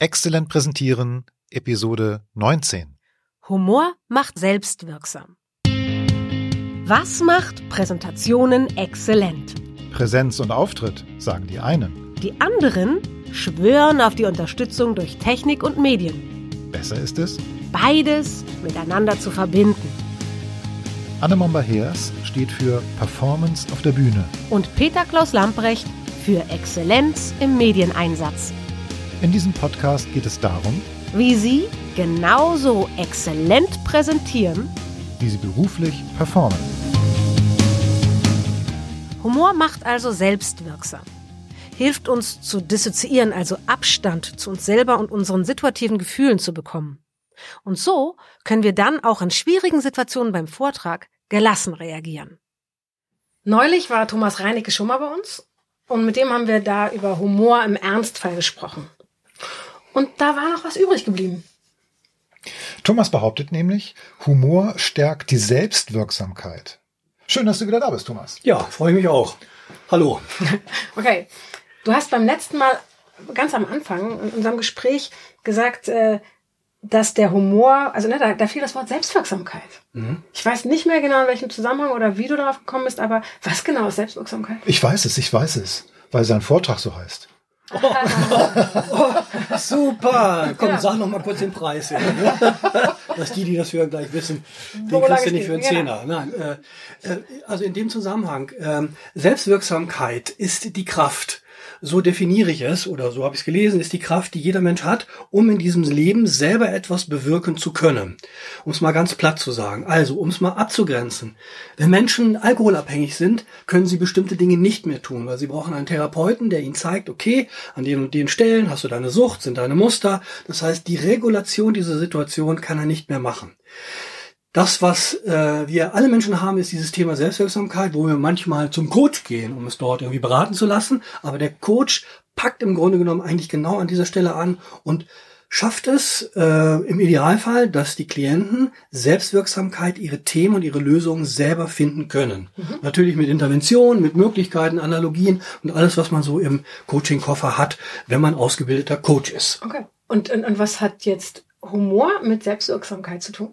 Exzellent präsentieren, Episode 19. Humor macht selbstwirksam. Was macht Präsentationen exzellent? Präsenz und Auftritt, sagen die einen. Die anderen schwören auf die Unterstützung durch Technik und Medien. Besser ist es, Beides miteinander zu verbinden. Anne Momber-Heers steht für Performance auf der Bühne. Und Peter Klaus Lamprecht für Exzellenz im Medieneinsatz. In diesem Podcast geht es darum, Wie Sie genauso exzellent präsentieren. wie sie beruflich performen. Humor macht also selbstwirksam. Hilft uns zu dissoziieren, also Abstand zu uns selber und unseren situativen Gefühlen zu bekommen. Und so können wir dann auch in schwierigen Situationen beim Vortrag gelassen reagieren. Neulich war Thomas Reinecke schon mal bei uns und mit dem haben wir da über Humor im Ernstfall gesprochen. Und da war noch was übrig geblieben. Thomas behauptet nämlich, Humor stärkt die Selbstwirksamkeit. Schön, dass du wieder da bist, Thomas. Ja, freue ich mich auch. Hallo. Okay, du hast beim letzten Mal ganz am Anfang in unserem Gespräch gesagt, äh, dass der Humor, also ne, da, da fiel das Wort Selbstwirksamkeit. Ich weiß nicht mehr genau in welchem Zusammenhang oder wie du darauf gekommen bist, aber was genau ist Selbstwirksamkeit? Ich weiß es, ich weiß es, weil sein Vortrag so heißt. Super. Komm, Ja. sag noch mal kurz den Preis. Ja. Dass die, die das hören, gleich wissen, den kriegst du nicht für einen Zehner. Nein, äh, äh, also in dem Zusammenhang, ähm, Selbstwirksamkeit ist die Kraft. So definiere ich es, oder so habe ich es gelesen, ist die Kraft, die jeder Mensch hat, um in diesem Leben selber etwas bewirken zu können. Um es mal ganz platt zu sagen. Also, um es mal abzugrenzen. Wenn Menschen alkoholabhängig sind, können sie bestimmte Dinge nicht mehr tun, weil sie brauchen einen Therapeuten, der ihnen zeigt, okay, an den und den Stellen hast du deine Sucht, sind deine Muster. Das heißt, die Regulation dieser Situation kann er nicht mehr machen. Das, was äh, wir alle Menschen haben, ist dieses Thema Selbstwirksamkeit, wo wir manchmal zum Coach gehen, um es dort irgendwie beraten zu lassen. Aber der Coach packt im Grunde genommen eigentlich genau an dieser Stelle an und schafft es äh, im Idealfall, dass die Klienten Selbstwirksamkeit, ihre Themen und ihre Lösungen selber finden können. Natürlich mit Interventionen, mit Möglichkeiten, Analogien und alles, was man so im Coaching-Koffer hat, wenn man ausgebildeter Coach ist. Okay. Und, und, und was hat jetzt Humor mit Selbstwirksamkeit zu tun?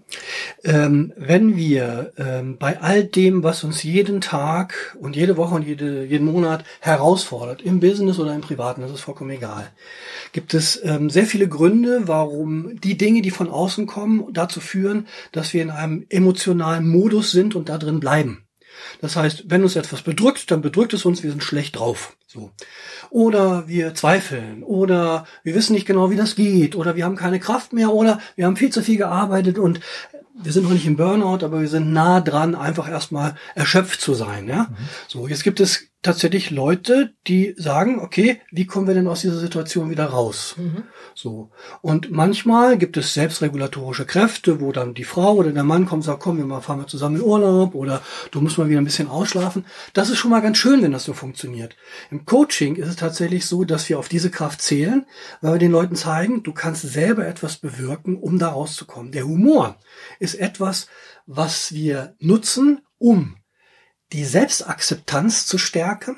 Ähm, wenn wir ähm, bei all dem, was uns jeden Tag und jede Woche und jede, jeden Monat herausfordert, im Business oder im Privaten, das ist vollkommen egal, gibt es ähm, sehr viele Gründe, warum die Dinge, die von außen kommen, dazu führen, dass wir in einem emotionalen Modus sind und da drin bleiben. Das heißt, wenn uns etwas bedrückt, dann bedrückt es uns, wir sind schlecht drauf. So. Oder wir zweifeln, oder wir wissen nicht genau, wie das geht, oder wir haben keine Kraft mehr, oder wir haben viel zu viel gearbeitet und wir sind noch nicht im Burnout, aber wir sind nah dran, einfach erstmal erschöpft zu sein. Ja? So, jetzt gibt es tatsächlich Leute, die sagen, okay, wie kommen wir denn aus dieser Situation wieder raus? So. Und manchmal gibt es selbstregulatorische Kräfte, wo dann die Frau oder der Mann kommt und sagt, komm, wir mal- fahren wir zusammen in Urlaub oder du musst mal wieder ein bisschen ausschlafen. Das ist schon mal ganz schön, wenn das so funktioniert. Im Coaching ist es tatsächlich so, dass wir auf diese Kraft zählen, weil wir den Leuten zeigen, du kannst selber etwas bewirken, um da rauszukommen. Der Humor ist etwas, was wir nutzen, um die Selbstakzeptanz zu stärken,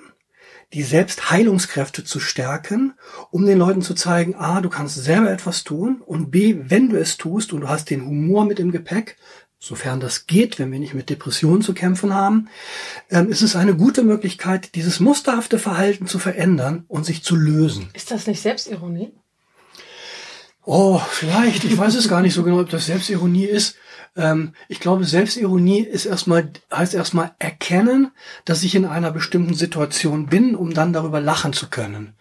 die Selbstheilungskräfte zu stärken, um den Leuten zu zeigen, a, du kannst selber etwas tun und b, wenn du es tust und du hast den Humor mit im Gepäck, sofern das geht, wenn wir nicht mit Depressionen zu kämpfen haben, ähm, ist es eine gute Möglichkeit, dieses musterhafte Verhalten zu verändern und sich zu lösen. Ist das nicht Selbstironie? Oh, vielleicht. Ich weiß es gar nicht so genau, ob das Selbstironie ist. Ähm, ich glaube, Selbstironie ist erstmal, heißt erstmal erkennen, dass ich in einer bestimmten Situation bin, um dann darüber lachen zu können.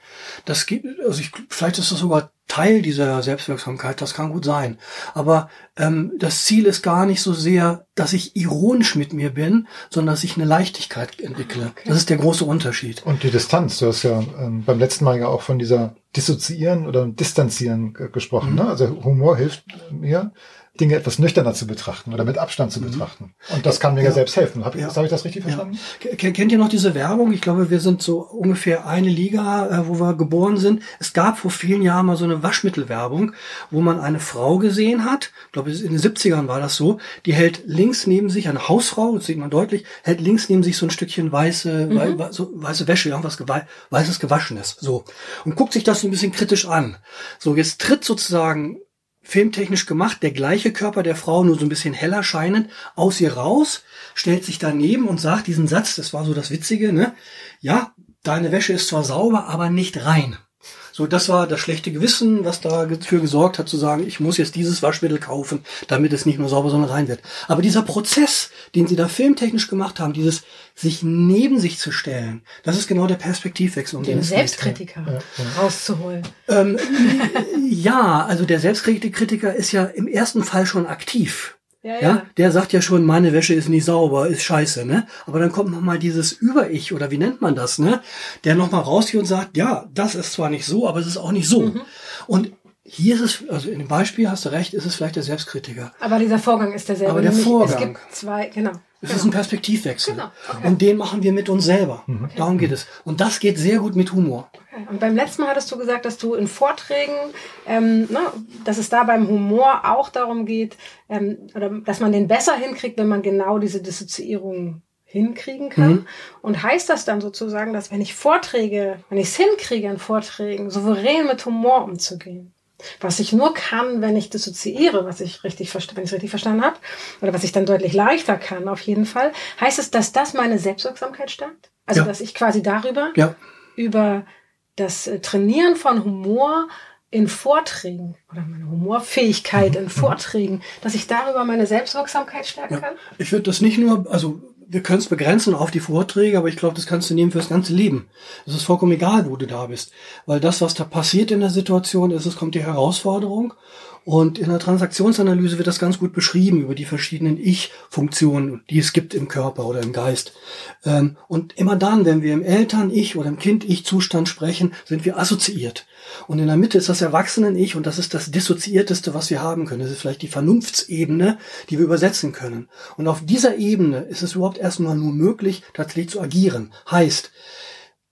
Das gibt, also ich, vielleicht ist das sogar Teil dieser Selbstwirksamkeit, das kann gut sein. Aber ähm, das Ziel ist gar nicht so sehr, dass ich ironisch mit mir bin, sondern dass ich eine Leichtigkeit entwickle. Das ist der große Unterschied. Und die Distanz, du hast ja ähm, beim letzten Mal ja auch von dieser Dissoziieren oder Distanzieren gesprochen. Ne? Also Humor hilft mir, Dinge etwas nüchterner zu betrachten oder mit Abstand zu betrachten. Und das kann mir ja, Ja. selbst helfen. Habe Ja. hab ich das richtig verstanden? Ke- Kennt ihr noch diese Werbung? Ich glaube, wir sind so ungefähr eine Liga, äh, wo wir geboren sind. Es gab vor vielen Jahren mal so eine Waschmittelwerbung, wo man eine Frau gesehen hat. Ich glaube, in den 70ern war das so. Die hält links neben sich, eine Hausfrau, das sieht man deutlich, hält links neben sich so ein Stückchen weiße, wei- wei- so weiße Wäsche, irgendwas gewa weißes Gewaschenes. So. Und guckt sich das das ein bisschen kritisch an. So, jetzt tritt sozusagen filmtechnisch gemacht der gleiche Körper der Frau, nur so ein bisschen heller scheinend, aus ihr raus, stellt sich daneben und sagt diesen Satz, das war so das Witzige, ne? Ja, deine Wäsche ist zwar sauber, aber nicht rein. So, das war das schlechte Gewissen, was dafür gesorgt hat, zu sagen, ich muss jetzt dieses Waschmittel kaufen, damit es nicht nur sauber, sondern rein wird. Aber dieser Prozess, den sie da filmtechnisch gemacht haben, dieses sich neben sich zu stellen, das ist genau der Perspektivwechsel, um den, den Selbstkritiker ja, ja. rauszuholen. Ähm, ja, also der Selbstkritiker ist ja im ersten Fall schon aktiv. Ja, ja. ja, der sagt ja schon, meine Wäsche ist nicht sauber, ist scheiße, ne? Aber dann kommt noch mal dieses Über-Ich oder wie nennt man das, ne? Der noch mal rausgeht und sagt, ja, das ist zwar nicht so, aber es ist auch nicht so. Mhm. Und hier ist es, also in dem Beispiel hast du recht, ist es vielleicht der Selbstkritiker. Aber dieser Vorgang ist derselbe. Aber der Vorgang. Es gibt zwei, genau. Es genau. ist ein Perspektivwechsel. Genau. Okay. Und den machen wir mit uns selber. Mhm. Darum geht es. Und das geht sehr gut mit Humor. Und beim letzten Mal hattest du gesagt, dass du in Vorträgen, ähm, ne, dass es da beim Humor auch darum geht, ähm, oder dass man den besser hinkriegt, wenn man genau diese Dissoziierung hinkriegen kann. Mhm. Und heißt das dann sozusagen, dass wenn ich Vorträge, wenn ich es hinkriege, in Vorträgen souverän mit Humor umzugehen, was ich nur kann, wenn ich dissoziiere, was ich richtig, wenn ich es richtig verstanden habe, oder was ich dann deutlich leichter kann, auf jeden Fall, heißt es, dass das meine Selbstwirksamkeit stärkt? Also, ja. dass ich quasi darüber, ja. über das äh, Trainieren von Humor in Vorträgen oder meine Humorfähigkeit in mhm. Vorträgen, dass ich darüber meine Selbstwirksamkeit stärken ja. kann? Ich würde das nicht nur, also wir können es begrenzen auf die Vorträge, aber ich glaube, das kannst du nehmen fürs ganze Leben. Es ist vollkommen egal, wo du da bist. Weil das, was da passiert in der Situation, ist, es kommt die Herausforderung und in der Transaktionsanalyse wird das ganz gut beschrieben über die verschiedenen Ich-Funktionen, die es gibt im Körper oder im Geist. Ähm, und immer dann, wenn wir im Eltern-Ich oder im Kind-Ich-Zustand sprechen, sind wir assoziiert. Und in der Mitte ist das Erwachsenen-Ich und das ist das Dissoziierteste, was wir haben können. Das ist vielleicht die Vernunftsebene, die wir übersetzen können. Und auf dieser Ebene ist es überhaupt erstmal nur möglich, tatsächlich zu agieren. Heißt,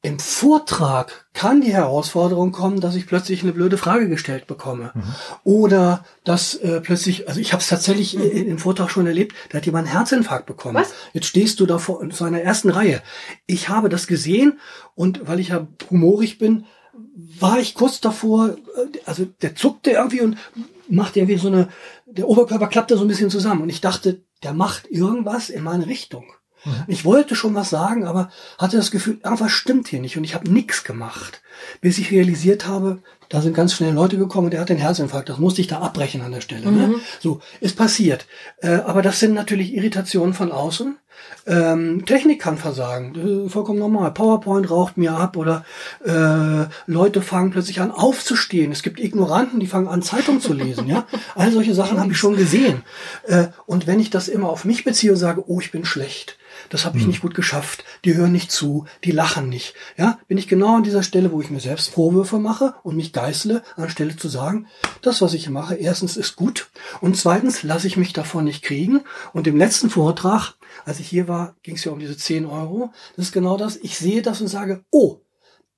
im Vortrag kann die Herausforderung kommen, dass ich plötzlich eine blöde Frage gestellt bekomme. Mhm. Oder dass äh, plötzlich, also ich habe es tatsächlich mhm. im Vortrag schon erlebt, da hat jemand einen Herzinfarkt bekommen. Was? Jetzt stehst du da vor in so einer ersten Reihe. Ich habe das gesehen und weil ich ja humorig bin, war ich kurz davor, äh, also der zuckte irgendwie und machte irgendwie so eine, der Oberkörper klappte so ein bisschen zusammen und ich dachte, der macht irgendwas in meine Richtung. Ich wollte schon was sagen, aber hatte das Gefühl, irgendwas stimmt hier nicht und ich habe nichts gemacht, bis ich realisiert habe, da sind ganz schnell Leute gekommen und der hat den Herzinfarkt. Das musste ich da abbrechen an der Stelle. Ne? Mhm. Ne? So, ist passiert. Äh, aber das sind natürlich Irritationen von außen. Ähm, Technik kann versagen, vollkommen normal. PowerPoint raucht mir ab oder äh, Leute fangen plötzlich an aufzustehen. Es gibt Ignoranten, die fangen an Zeitung zu lesen. Ja, all solche Sachen habe ich schon gesehen. Äh, und wenn ich das immer auf mich beziehe und sage, oh, ich bin schlecht, das habe ich nicht gut geschafft, die hören nicht zu, die lachen nicht. Ja, bin ich genau an dieser Stelle, wo ich mir selbst Vorwürfe mache und mich geißle, anstelle zu sagen, das, was ich mache, erstens ist gut und zweitens lasse ich mich davon nicht kriegen. Und im letzten Vortrag, als ich hier war, ging es ja um diese 10 Euro. Das ist genau das. Ich sehe das und sage, oh,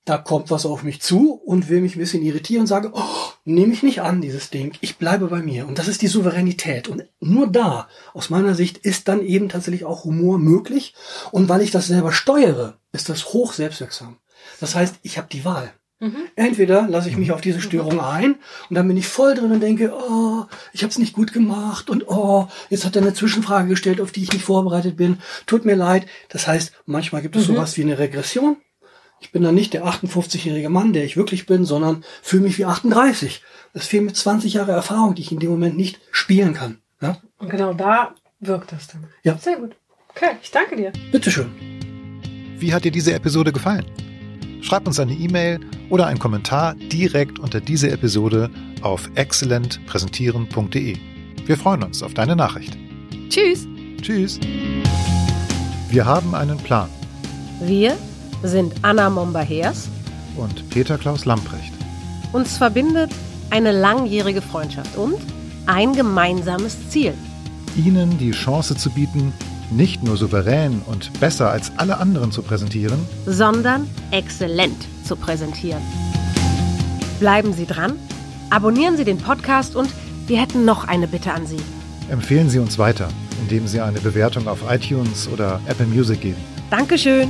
da kommt was auf mich zu und will mich ein bisschen irritieren und sage, oh, nehme ich nicht an, dieses Ding. Ich bleibe bei mir. Und das ist die Souveränität. Und nur da, aus meiner Sicht, ist dann eben tatsächlich auch Humor möglich. Und weil ich das selber steuere, ist das hoch selbstwirksam. Das heißt, ich habe die Wahl. Mhm. Entweder lasse ich mich auf diese Störung ein und dann bin ich voll drin und denke, oh, ich habe es nicht gut gemacht und oh, jetzt hat er eine Zwischenfrage gestellt, auf die ich nicht vorbereitet bin. Tut mir leid. Das heißt, manchmal gibt es mhm. sowas wie eine Regression. Ich bin dann nicht der 58-jährige Mann, der ich wirklich bin, sondern fühle mich wie 38. Das fehlt mit 20 Jahre Erfahrung, die ich in dem Moment nicht spielen kann. Ja? Und genau da wirkt das dann. Ja. Sehr gut. Okay, ich danke dir. Bitteschön. Wie hat dir diese Episode gefallen? Schreib uns eine E-Mail oder einen Kommentar direkt unter diese Episode auf exzellentpräsentieren.de. Wir freuen uns auf deine Nachricht. Tschüss. Tschüss. Wir haben einen Plan. Wir sind Anna Momba-Hers und Peter Klaus Lamprecht. Uns verbindet eine langjährige Freundschaft und ein gemeinsames Ziel. Ihnen die Chance zu bieten, nicht nur souverän und besser als alle anderen zu präsentieren, sondern exzellent zu präsentieren. Bleiben Sie dran, abonnieren Sie den Podcast und wir hätten noch eine Bitte an Sie. Empfehlen Sie uns weiter, indem Sie eine Bewertung auf iTunes oder Apple Music geben. Dankeschön.